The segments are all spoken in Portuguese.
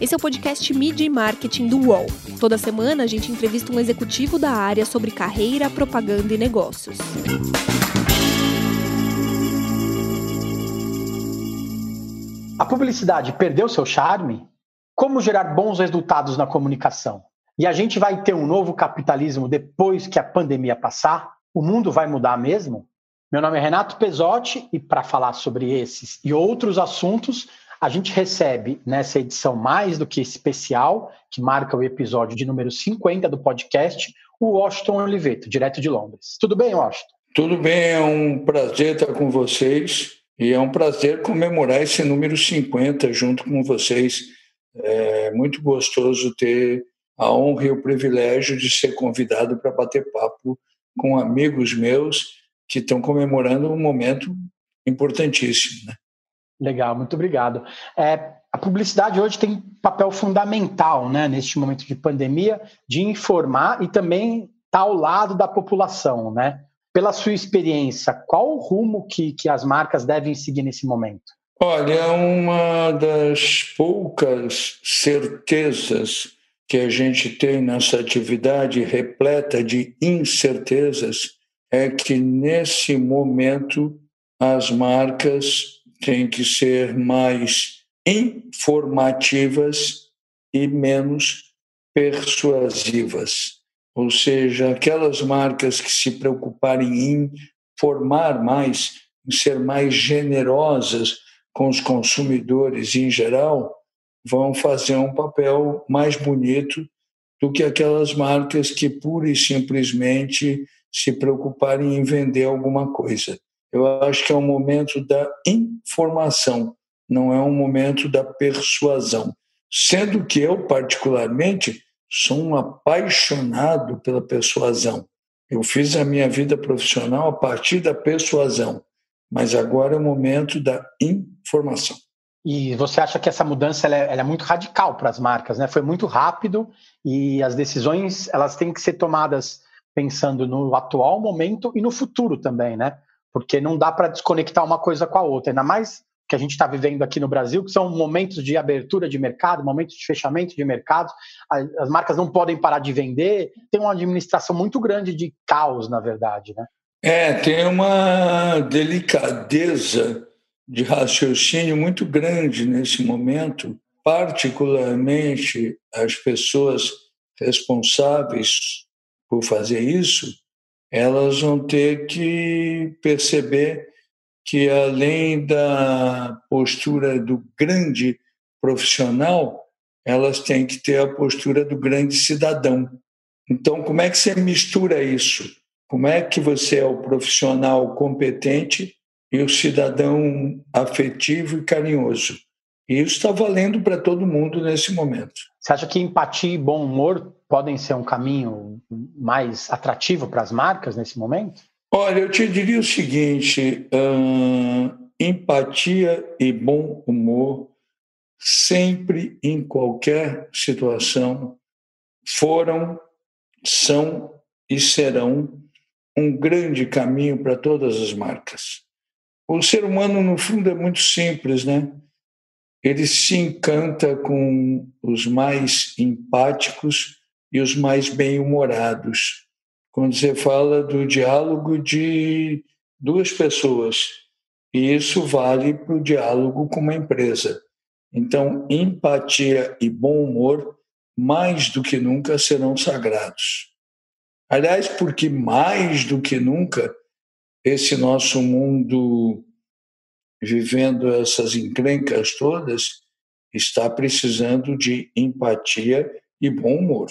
Esse é o podcast Media e Marketing do UOL. Toda semana a gente entrevista um executivo da área sobre carreira, propaganda e negócios. A publicidade perdeu seu charme? Como gerar bons resultados na comunicação? E a gente vai ter um novo capitalismo depois que a pandemia passar? O mundo vai mudar mesmo? Meu nome é Renato Pesotti e para falar sobre esses e outros assuntos, a gente recebe nessa edição mais do que especial, que marca o episódio de número 50 do podcast, o Washington Oliveto, direto de Londres. Tudo bem, Washington? Tudo bem, é um prazer estar com vocês e é um prazer comemorar esse número 50 junto com vocês. É muito gostoso ter a honra e o privilégio de ser convidado para bater papo com amigos meus que estão comemorando um momento importantíssimo. Né? Legal, muito obrigado. É, a publicidade hoje tem papel fundamental, né, neste momento de pandemia, de informar e também estar tá ao lado da população, né? Pela sua experiência, qual o rumo que, que as marcas devem seguir nesse momento? Olha, uma das poucas certezas que a gente tem nessa atividade repleta de incertezas é que, nesse momento, as marcas têm que ser mais informativas e menos persuasivas. Ou seja, aquelas marcas que se preocuparem em formar mais, em ser mais generosas com os consumidores em geral, vão fazer um papel mais bonito do que aquelas marcas que pura e simplesmente se preocuparem em vender alguma coisa. Eu acho que é um momento da informação, não é um momento da persuasão. Sendo que eu, particularmente, sou um apaixonado pela persuasão. Eu fiz a minha vida profissional a partir da persuasão, mas agora é o momento da informação. E você acha que essa mudança ela é, ela é muito radical para as marcas, né? Foi muito rápido e as decisões elas têm que ser tomadas pensando no atual momento e no futuro também, né? Porque não dá para desconectar uma coisa com a outra, ainda mais que a gente está vivendo aqui no Brasil, que são momentos de abertura de mercado, momentos de fechamento de mercado, as marcas não podem parar de vender, tem uma administração muito grande de caos, na verdade, né? É, tem uma delicadeza de raciocínio muito grande nesse momento, particularmente as pessoas responsáveis por fazer isso elas vão ter que perceber que, além da postura do grande profissional, elas têm que ter a postura do grande cidadão. Então, como é que você mistura isso? Como é que você é o profissional competente e o cidadão afetivo e carinhoso? E isso está valendo para todo mundo nesse momento. Você acha que empatia e bom humor podem ser um caminho mais atrativo para as marcas nesse momento? Olha, eu te diria o seguinte: uh, empatia e bom humor, sempre, em qualquer situação, foram, são e serão um grande caminho para todas as marcas. O ser humano, no fundo, é muito simples, né? Ele se encanta com os mais empáticos e os mais bem-humorados. Quando você fala do diálogo de duas pessoas, e isso vale para o diálogo com uma empresa. Então, empatia e bom humor, mais do que nunca, serão sagrados. Aliás, porque mais do que nunca, esse nosso mundo vivendo essas encrencas todas, está precisando de empatia e bom humor.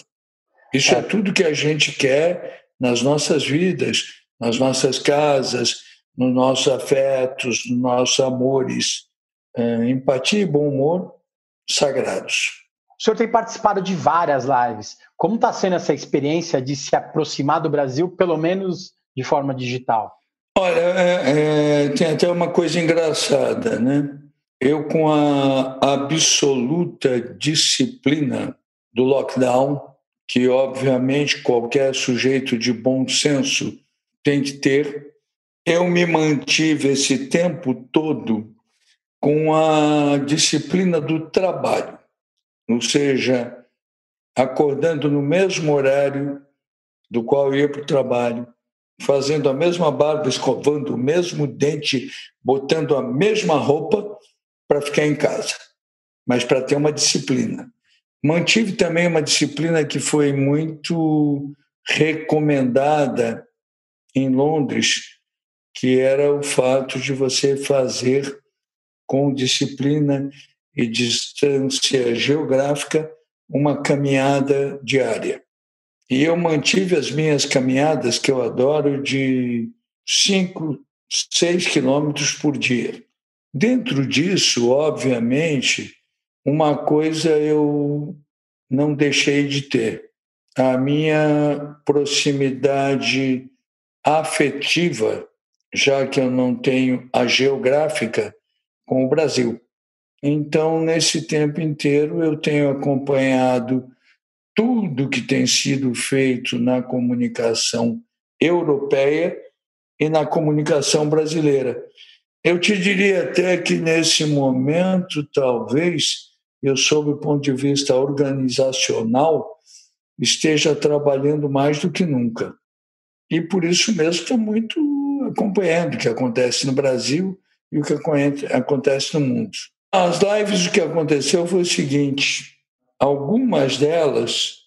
Isso é, é tudo que a gente quer nas nossas vidas, nas nossas casas, nos nossos afetos, nos nossos amores. É, empatia e bom humor sagrados. O senhor tem participado de várias lives. Como está sendo essa experiência de se aproximar do Brasil, pelo menos de forma digital? Olha, é, é, tem até uma coisa engraçada, né? Eu, com a absoluta disciplina do lockdown, que obviamente qualquer sujeito de bom senso tem que ter, eu me mantive esse tempo todo com a disciplina do trabalho, ou seja, acordando no mesmo horário do qual ia para o trabalho, fazendo a mesma barba, escovando o mesmo dente, botando a mesma roupa para ficar em casa, mas para ter uma disciplina. Mantive também uma disciplina que foi muito recomendada em Londres, que era o fato de você fazer com disciplina e distância geográfica uma caminhada diária. E eu mantive as minhas caminhadas, que eu adoro, de 5, 6 quilômetros por dia. Dentro disso, obviamente, uma coisa eu não deixei de ter: a minha proximidade afetiva, já que eu não tenho a geográfica, com o Brasil. Então, nesse tempo inteiro, eu tenho acompanhado tudo que tem sido feito na comunicação europeia e na comunicação brasileira. Eu te diria até que nesse momento, talvez, eu, sob o ponto de vista organizacional, esteja trabalhando mais do que nunca. E por isso mesmo estou muito acompanhando o que acontece no Brasil e o que acontece no mundo. As lives, o que aconteceu foi o seguinte: algumas delas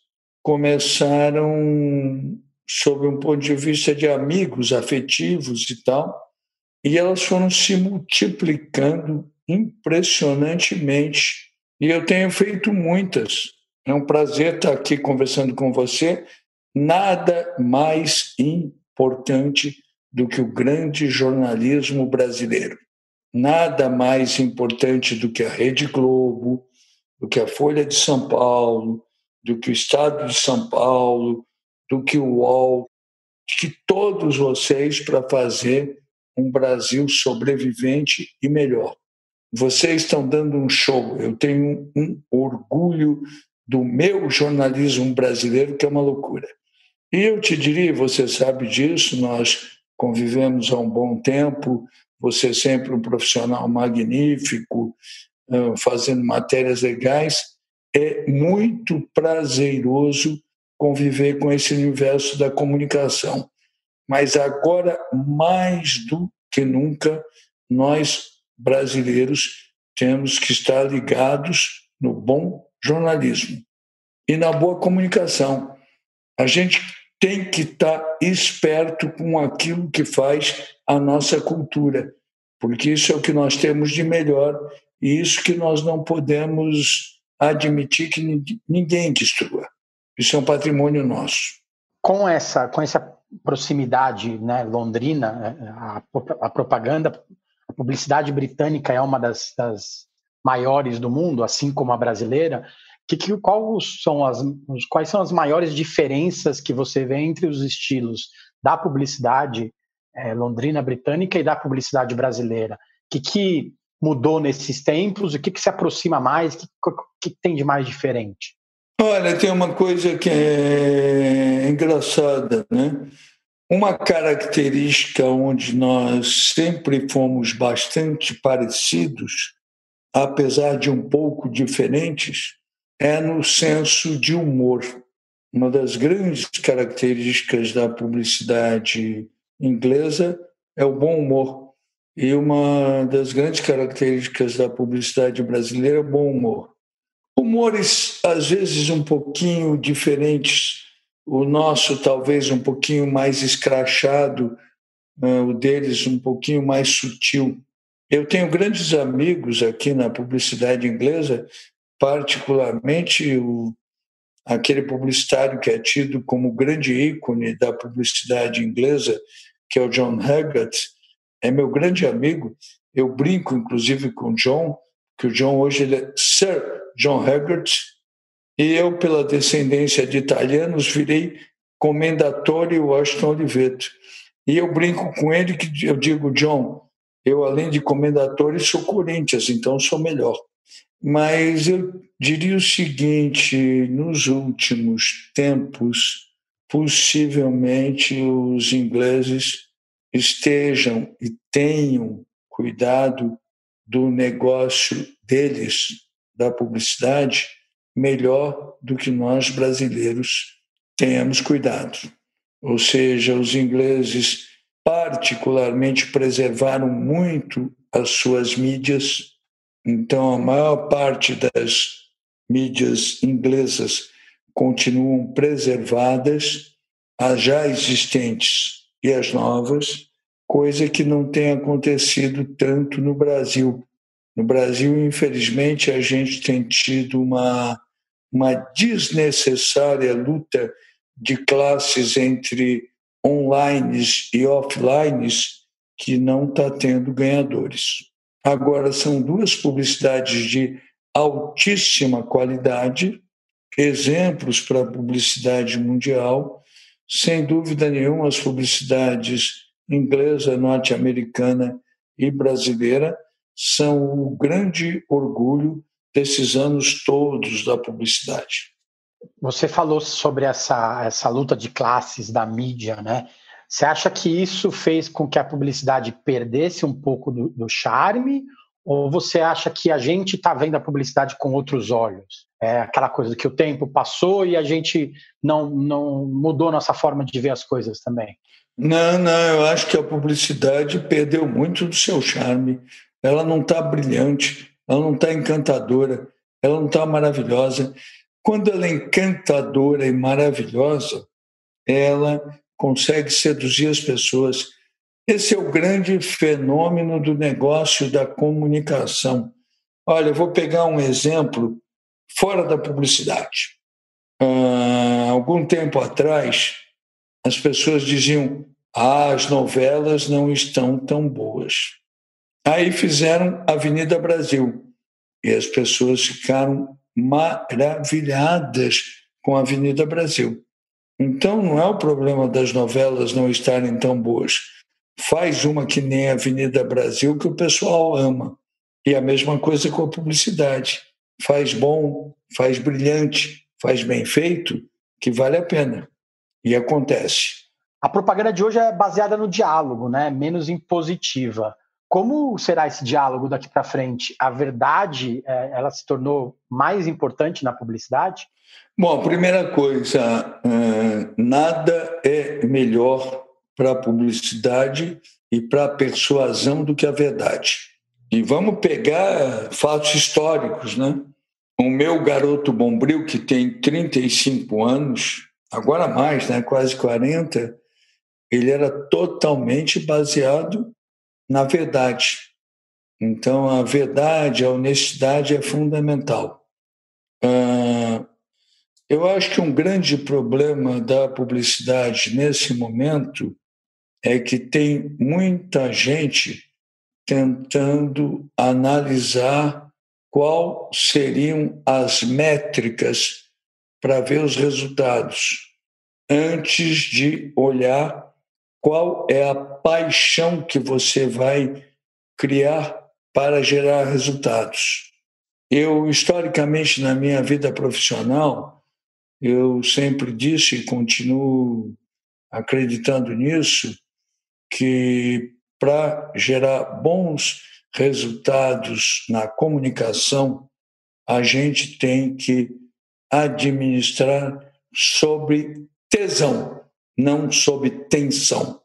começaram sob um ponto de vista de amigos afetivos e tal, e elas foram se multiplicando impressionantemente. E eu tenho feito muitas. É um prazer estar aqui conversando com você. Nada mais importante do que o grande jornalismo brasileiro nada mais importante do que a Rede Globo, do que a Folha de São Paulo, do que o Estado de São Paulo, do que o UOL, que todos vocês para fazer um Brasil sobrevivente e melhor. Vocês estão dando um show. Eu tenho um orgulho do meu jornalismo brasileiro, que é uma loucura. E eu te diria, você sabe disso, nós convivemos há um bom tempo, você é sempre um profissional magnífico, fazendo matérias legais. É muito prazeroso conviver com esse universo da comunicação. Mas agora, mais do que nunca, nós brasileiros temos que estar ligados no bom jornalismo e na boa comunicação. A gente tem que estar esperto com aquilo que faz a nossa cultura, porque isso é o que nós temos de melhor e isso que nós não podemos admitir que ninguém destrua. Isso é um patrimônio nosso. Com essa, com essa proximidade né, londrina, a, a propaganda, a publicidade britânica é uma das, das maiores do mundo, assim como a brasileira. Que, que, qual são as, quais são as maiores diferenças que você vê entre os estilos da publicidade é, londrina britânica e da publicidade brasileira? Que, que mudou nesses tempos? O que, que se aproxima mais? O que, que tem de mais diferente? Olha, tem uma coisa que é engraçada, né? Uma característica onde nós sempre fomos bastante parecidos, apesar de um pouco diferentes, é no senso de humor. Uma das grandes características da publicidade inglesa é o bom humor. E uma das grandes características da publicidade brasileira é o bom humor. Humores, às vezes, um pouquinho diferentes. O nosso, talvez, um pouquinho mais escrachado, né, o deles, um pouquinho mais sutil. Eu tenho grandes amigos aqui na publicidade inglesa particularmente o, aquele publicitário que é tido como grande ícone da publicidade inglesa, que é o John Haggart, é meu grande amigo. Eu brinco, inclusive, com o John, que o John hoje ele é Sir John Haggart, e eu, pela descendência de italianos, virei comendatore Washington Oliveto. E eu brinco com ele que eu digo, John, eu além de comendatore sou Corinthians, então sou melhor. Mas eu diria o seguinte: nos últimos tempos, possivelmente os ingleses estejam e tenham cuidado do negócio deles, da publicidade, melhor do que nós brasileiros tenhamos cuidado. Ou seja, os ingleses particularmente preservaram muito as suas mídias, então a maior parte das mídias inglesas continuam preservadas, as já existentes e as novas, coisa que não tem acontecido tanto no Brasil. No Brasil, infelizmente, a gente tem tido uma, uma desnecessária luta de classes entre online e offline que não está tendo ganhadores. Agora, são duas publicidades de altíssima qualidade, exemplos para a publicidade mundial. Sem dúvida nenhuma, as publicidades inglesa, norte-americana e brasileira são o grande orgulho desses anos todos da publicidade. Você falou sobre essa, essa luta de classes da mídia, né? Você acha que isso fez com que a publicidade perdesse um pouco do, do charme? Ou você acha que a gente está vendo a publicidade com outros olhos? É aquela coisa que o tempo passou e a gente não, não mudou nossa forma de ver as coisas também? Não, não, eu acho que a publicidade perdeu muito do seu charme. Ela não está brilhante, ela não está encantadora, ela não está maravilhosa. Quando ela é encantadora e maravilhosa, ela consegue seduzir as pessoas. Esse é o grande fenômeno do negócio da comunicação. Olha, eu vou pegar um exemplo fora da publicidade. Há algum tempo atrás, as pessoas diziam: ah, as novelas não estão tão boas. Aí fizeram Avenida Brasil e as pessoas ficaram maravilhadas com a Avenida Brasil. Então não é o problema das novelas não estarem tão boas. Faz uma que nem a Avenida Brasil que o pessoal ama. E a mesma coisa com a publicidade. Faz bom, faz brilhante, faz bem feito, que vale a pena. E acontece. A propaganda de hoje é baseada no diálogo, né? menos impositiva. Como será esse diálogo daqui para frente? A verdade, é, ela se tornou mais importante na publicidade? Bom, primeira coisa, é, nada é melhor para a publicidade e para a persuasão do que a verdade. E vamos pegar fatos históricos, né? O meu garoto Bombril, que tem 35 anos, agora mais, né, quase 40, ele era totalmente baseado na verdade. Então, a verdade, a honestidade é fundamental. Eu acho que um grande problema da publicidade nesse momento é que tem muita gente tentando analisar qual seriam as métricas para ver os resultados antes de olhar qual é a paixão que você vai criar para gerar resultados. Eu, historicamente, na minha vida profissional, eu sempre disse e continuo acreditando nisso, que para gerar bons resultados na comunicação, a gente tem que administrar sobre tesão não sob tensão.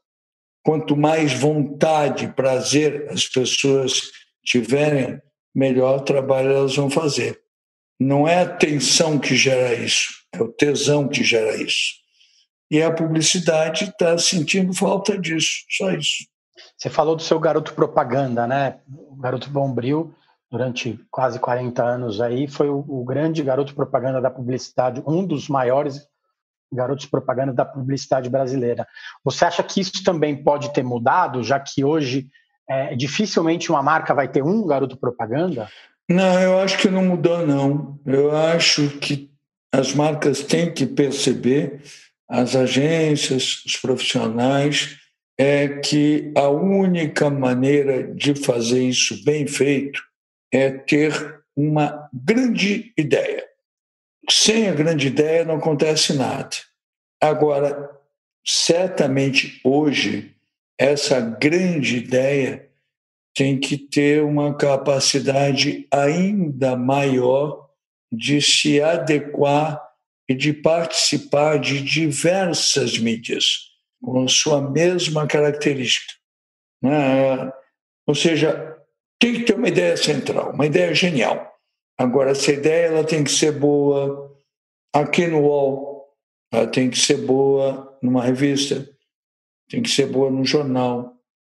Quanto mais vontade, prazer as pessoas tiverem, melhor trabalho elas vão fazer. Não é a tensão que gera isso, é o tesão que gera isso. E a publicidade está sentindo falta disso, só isso. Você falou do seu garoto propaganda, né? O garoto Bombril, durante quase 40 anos aí, foi o, o grande garoto propaganda da publicidade, um dos maiores garotos propaganda da publicidade brasileira. Você acha que isso também pode ter mudado, já que hoje é, dificilmente uma marca vai ter um garoto propaganda? Não, eu acho que não mudou, não. Eu acho que as marcas têm que perceber, as agências, os profissionais, é que a única maneira de fazer isso bem feito é ter uma grande ideia sem a grande ideia não acontece nada. Agora, certamente hoje, essa grande ideia tem que ter uma capacidade ainda maior de se adequar e de participar de diversas mídias, com sua mesma característica. Né? Ou seja, tem que ter uma ideia central, uma ideia genial. Agora, essa ideia ela tem que ser boa aqui no UOL, ela tem que ser boa numa revista, tem que ser boa no jornal,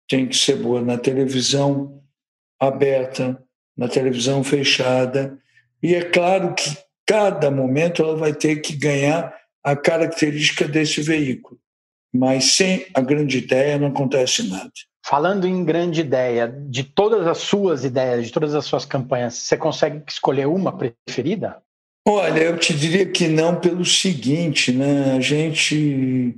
tem que ser boa na televisão aberta, na televisão fechada. E é claro que cada momento ela vai ter que ganhar a característica desse veículo. Mas sem a grande ideia não acontece nada. Falando em grande ideia, de todas as suas ideias, de todas as suas campanhas, você consegue escolher uma preferida? Olha, eu te diria que não pelo seguinte, né? A gente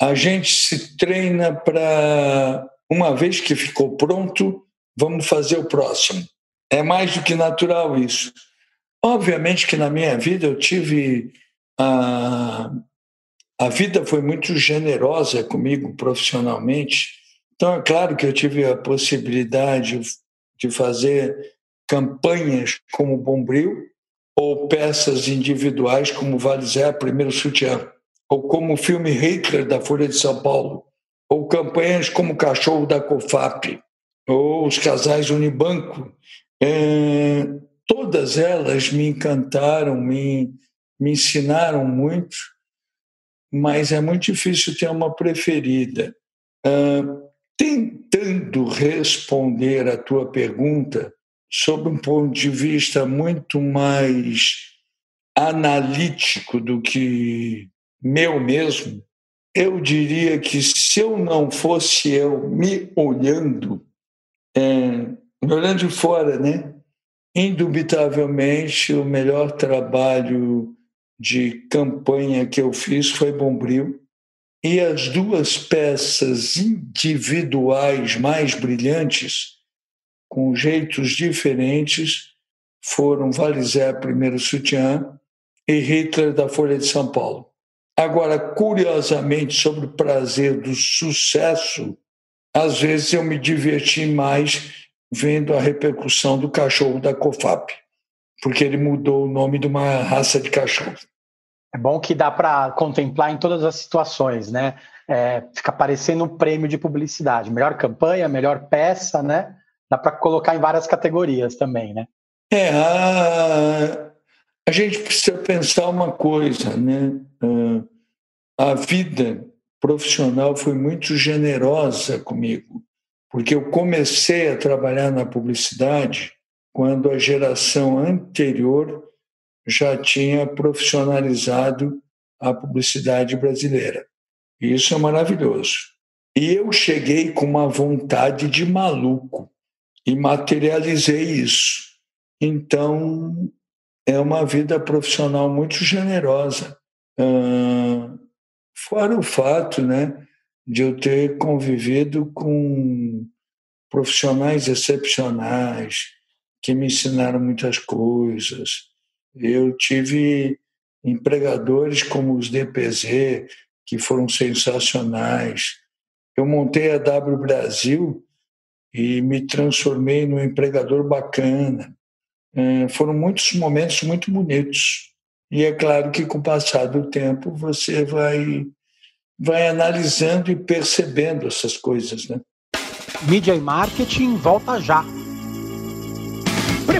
a gente se treina para uma vez que ficou pronto, vamos fazer o próximo. É mais do que natural isso. Obviamente que na minha vida eu tive a a vida foi muito generosa comigo profissionalmente. Então é claro que eu tive a possibilidade de fazer campanhas como Bombril ou peças individuais como Vale Zé, Primeiro Sutiã, ou como o filme Hitler da Folha de São Paulo, ou campanhas como Cachorro da COFAP, ou os casais Unibanco. É, todas elas me encantaram, me, me ensinaram muito, mas é muito difícil ter uma preferida. Uh, tentando responder a tua pergunta sob um ponto de vista muito mais analítico do que meu mesmo, eu diria que se eu não fosse eu me olhando, é, me olhando de fora, né? Indubitavelmente, o melhor trabalho de campanha que eu fiz foi Bombril. E as duas peças individuais mais brilhantes, com jeitos diferentes, foram Valizé, primeiro sutiã, e Hitler, da Folha de São Paulo. Agora, curiosamente, sobre o prazer do sucesso, às vezes eu me diverti mais vendo a repercussão do cachorro da COFAP, porque ele mudou o nome de uma raça de cachorro. É bom que dá para contemplar em todas as situações, né? É, fica parecendo um prêmio de publicidade. Melhor campanha, melhor peça, né? Dá para colocar em várias categorias também, né? É, a, a gente precisa pensar uma coisa, né? A vida profissional foi muito generosa comigo, porque eu comecei a trabalhar na publicidade quando a geração anterior já tinha profissionalizado a publicidade brasileira. Isso é maravilhoso. E eu cheguei com uma vontade de maluco e materializei isso. Então, é uma vida profissional muito generosa. Fora o fato né, de eu ter convivido com profissionais excepcionais que me ensinaram muitas coisas. Eu tive empregadores como os DPZ, que foram sensacionais. Eu montei a W Brasil e me transformei num empregador bacana. É, foram muitos momentos muito bonitos. E é claro que com o passar do tempo você vai, vai analisando e percebendo essas coisas. Né? Mídia e marketing volta já.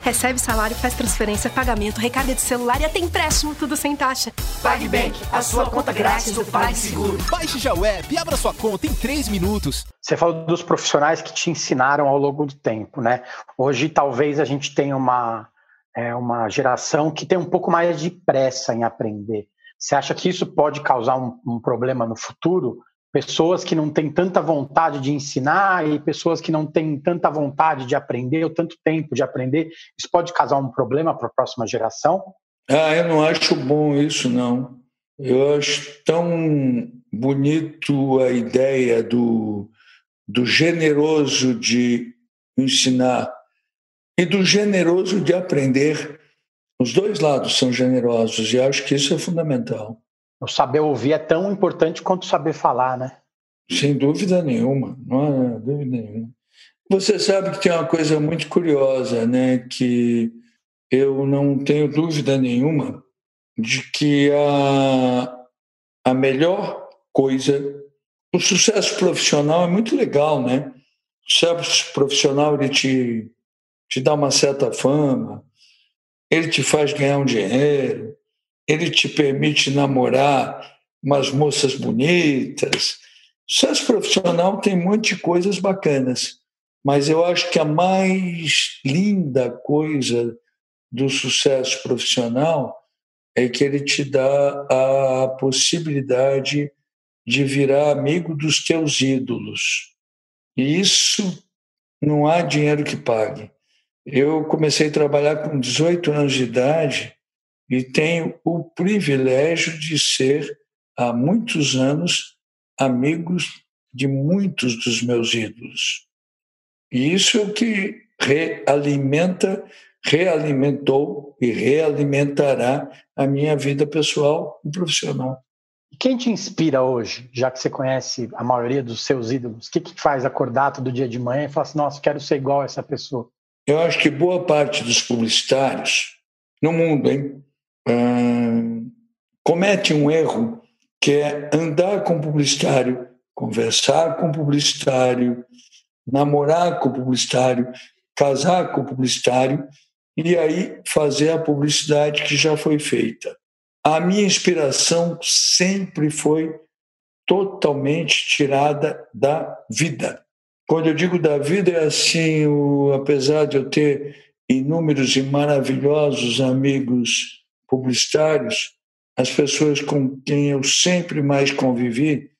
Recebe salário, faz transferência, pagamento, recarga de celular e até empréstimo, tudo sem taxa. PagBank, a sua conta grátis do PagSeguro. Baixe já o app e abra sua conta em 3 minutos. Você falou dos profissionais que te ensinaram ao longo do tempo, né? Hoje talvez a gente tenha uma, é, uma geração que tem um pouco mais de pressa em aprender. Você acha que isso pode causar um, um problema no futuro? Pessoas que não têm tanta vontade de ensinar e pessoas que não têm tanta vontade de aprender ou tanto tempo de aprender. Isso pode causar um problema para a próxima geração? Ah, eu não acho bom isso, não. Eu acho tão bonito a ideia do, do generoso de ensinar e do generoso de aprender. Os dois lados são generosos e acho que isso é fundamental. O saber ouvir é tão importante quanto saber falar, né? Sem dúvida nenhuma, não há dúvida nenhuma. Você sabe que tem uma coisa muito curiosa, né? Que eu não tenho dúvida nenhuma de que a, a melhor coisa, o sucesso profissional é muito legal, né? O sucesso profissional ele te, te dá uma certa fama, ele te faz ganhar um dinheiro, ele te permite namorar umas moças bonitas. O sucesso profissional tem um monte de coisas bacanas, mas eu acho que a mais linda coisa do sucesso profissional é que ele te dá a possibilidade de virar amigo dos teus ídolos. E isso não há dinheiro que pague. Eu comecei a trabalhar com 18 anos de idade e tenho o privilégio de ser, há muitos anos, amigos de muitos dos meus ídolos. E isso é o que realimenta, realimentou e realimentará a minha vida pessoal e profissional. Quem te inspira hoje, já que você conhece a maioria dos seus ídolos? O que, que faz acordar todo dia de manhã e falar assim, nossa, quero ser igual a essa pessoa? Eu acho que boa parte dos publicitários, no mundo, hein, comete um erro que é andar com publicitário, conversar com publicitário, namorar com publicitário, casar com publicitário e aí fazer a publicidade que já foi feita. A minha inspiração sempre foi totalmente tirada da vida. Quando eu digo da vida, é assim: o, apesar de eu ter inúmeros e maravilhosos amigos publicitários, as pessoas com quem eu sempre mais convivi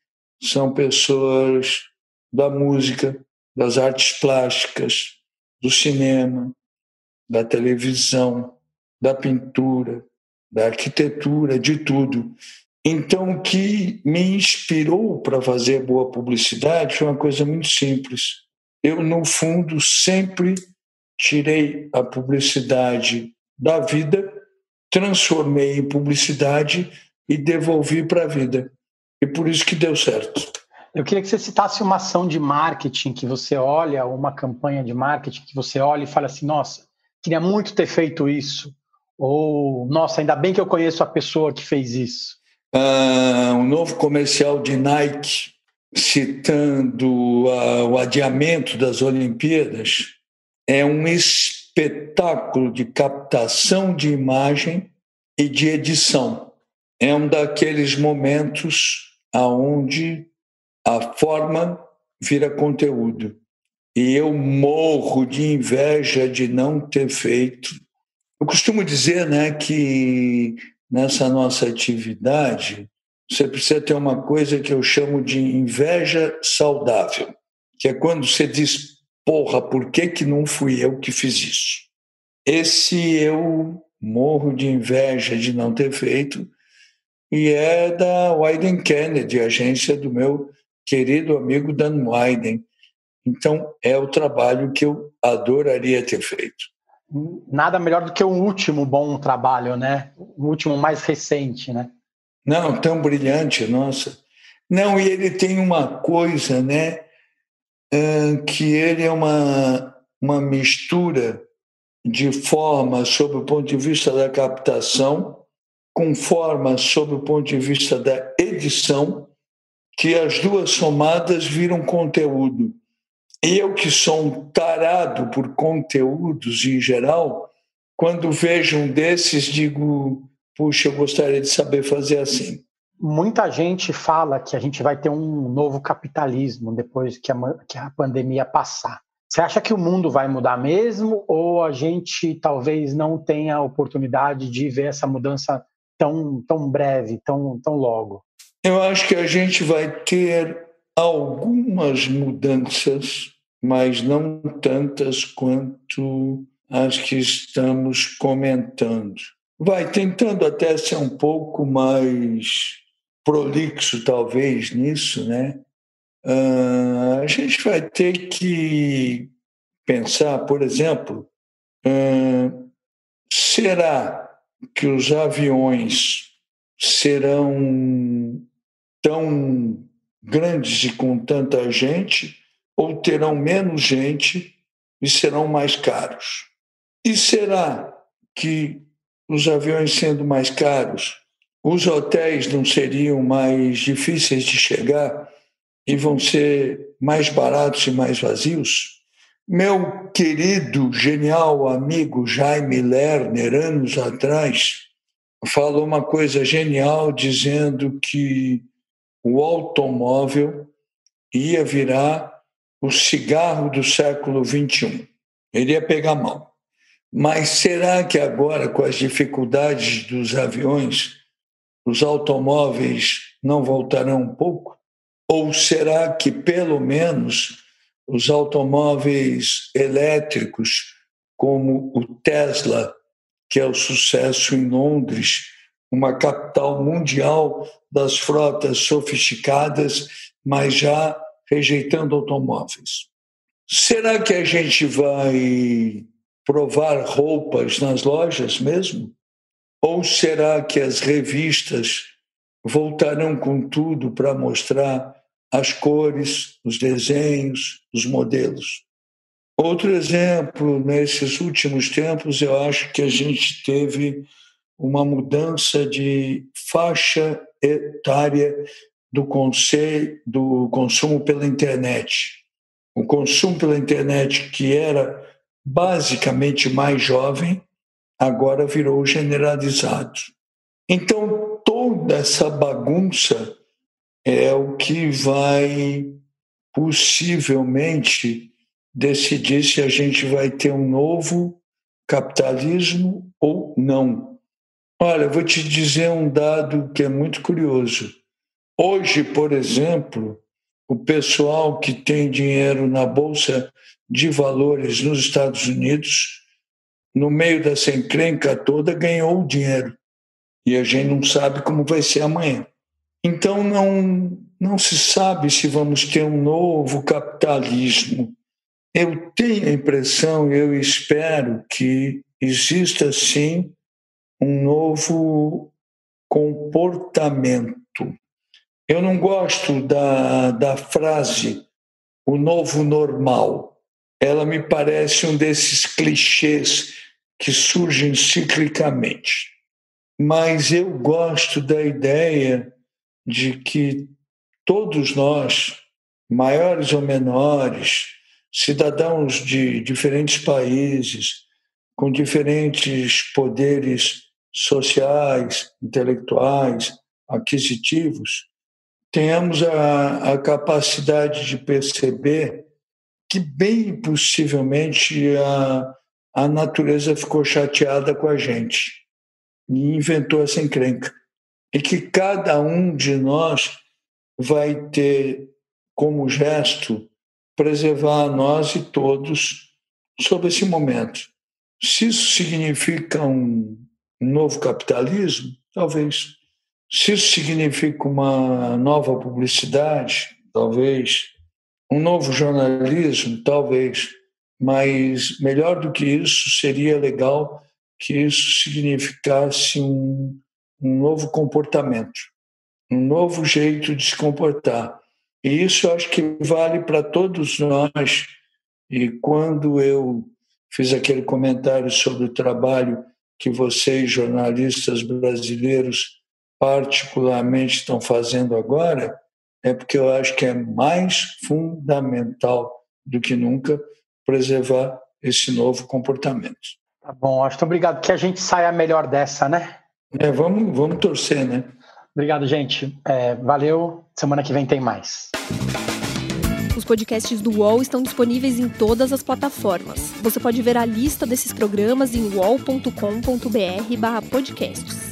são pessoas da música, das artes plásticas, do cinema, da televisão, da pintura, da arquitetura, de tudo. Então, o que me inspirou para fazer boa publicidade foi uma coisa muito simples. Eu, no fundo, sempre tirei a publicidade da vida, transformei em publicidade e devolvi para a vida. E por isso que deu certo. Eu queria que você citasse uma ação de marketing que você olha, uma campanha de marketing que você olha e fala assim: nossa, queria muito ter feito isso. Ou, nossa, ainda bem que eu conheço a pessoa que fez isso. Uh, um novo comercial de Nike citando uh, o adiamento das Olimpíadas é um espetáculo de captação de imagem e de edição. É um daqueles momentos aonde a forma vira conteúdo. E eu morro de inveja de não ter feito. Eu costumo dizer né, que nessa nossa atividade você precisa ter uma coisa que eu chamo de inveja saudável, que é quando você diz, porra, por que, que não fui eu que fiz isso? Esse eu morro de inveja de não ter feito, e é da Wyden Kennedy, agência do meu querido amigo Dan Wyden. Então, é o trabalho que eu adoraria ter feito. Nada melhor do que um último bom trabalho, né? O último mais recente, né? Não, tão brilhante, nossa. Não, e ele tem uma coisa, né? Que ele é uma, uma mistura de forma sob o ponto de vista da captação, com forma sob o ponto de vista da edição, que as duas somadas viram conteúdo. Eu, que sou um tarado por conteúdos em geral, quando vejo um desses, digo: puxa, eu gostaria de saber fazer assim. Muita gente fala que a gente vai ter um novo capitalismo depois que a, que a pandemia passar. Você acha que o mundo vai mudar mesmo ou a gente talvez não tenha a oportunidade de ver essa mudança tão, tão breve, tão, tão logo? Eu acho que a gente vai ter algumas mudanças, mas não tantas quanto as que estamos comentando. Vai tentando até ser um pouco mais prolixo, talvez, nisso, né? Uh, a gente vai ter que pensar, por exemplo, uh, será que os aviões serão tão grandes e com tanta gente, ou terão menos gente e serão mais caros? E será que os aviões sendo mais caros, os hotéis não seriam mais difíceis de chegar e vão ser mais baratos e mais vazios? Meu querido, genial amigo Jaime Lerner, anos atrás, falou uma coisa genial dizendo que o automóvel ia virar o cigarro do século XXI. Ele ia pegar mal. Mas será que agora, com as dificuldades dos aviões, os automóveis não voltarão um pouco? Ou será que, pelo menos, os automóveis elétricos, como o Tesla, que é o sucesso em Londres, uma capital mundial das frotas sofisticadas, mas já rejeitando automóveis. Será que a gente vai provar roupas nas lojas mesmo? Ou será que as revistas voltarão com tudo para mostrar as cores, os desenhos, os modelos? Outro exemplo, nesses últimos tempos, eu acho que a gente teve uma mudança de faixa etária do, conselho, do consumo pela internet. O consumo pela internet, que era basicamente mais jovem, agora virou generalizado. Então, toda essa bagunça é o que vai possivelmente decidir se a gente vai ter um novo capitalismo ou não. Olha, vou te dizer um dado que é muito curioso. Hoje, por exemplo, o pessoal que tem dinheiro na bolsa de valores nos Estados Unidos, no meio dessa encrenca toda, ganhou dinheiro. E a gente não sabe como vai ser amanhã. Então, não, não se sabe se vamos ter um novo capitalismo. Eu tenho a impressão, eu espero que exista sim um novo comportamento. Eu não gosto da, da frase o novo normal ela me parece um desses clichês que surgem ciclicamente. Mas eu gosto da ideia de que todos nós, maiores ou menores, cidadãos de diferentes países, com diferentes poderes sociais, intelectuais, aquisitivos, tenhamos a, a capacidade de perceber que bem possivelmente a, a natureza ficou chateada com a gente e inventou essa encrenca. E que cada um de nós vai ter como gesto preservar nós e todos sobre esse momento. Se isso significa um novo capitalismo, talvez. Se isso significa uma nova publicidade, talvez um novo jornalismo, talvez, mas melhor do que isso, seria legal que isso significasse um, um novo comportamento, um novo jeito de se comportar. E isso acho que vale para todos nós. E quando eu fiz aquele comentário sobre o trabalho que vocês, jornalistas brasileiros, particularmente estão fazendo agora, é porque eu acho que é mais fundamental do que nunca preservar esse novo comportamento. Tá bom, acho que obrigado. Que a gente saia melhor dessa, né? É, vamos, vamos torcer, né? Obrigado, gente. É, valeu. Semana que vem tem mais. Os podcasts do UOL estão disponíveis em todas as plataformas. Você pode ver a lista desses programas em wall.com.br/podcasts.